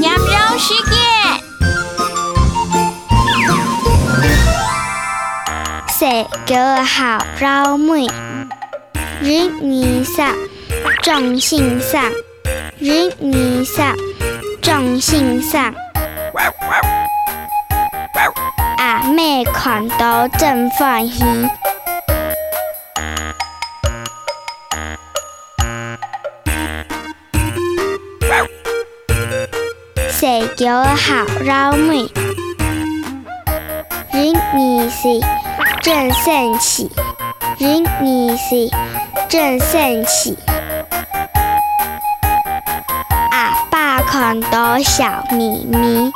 羊肉事件。妹，一二三，重心上，一二三，重心上。阿妹看到真欢喜。谁叫好老妹？人二十真生气，人二十真生气。阿爸看到笑眯眯。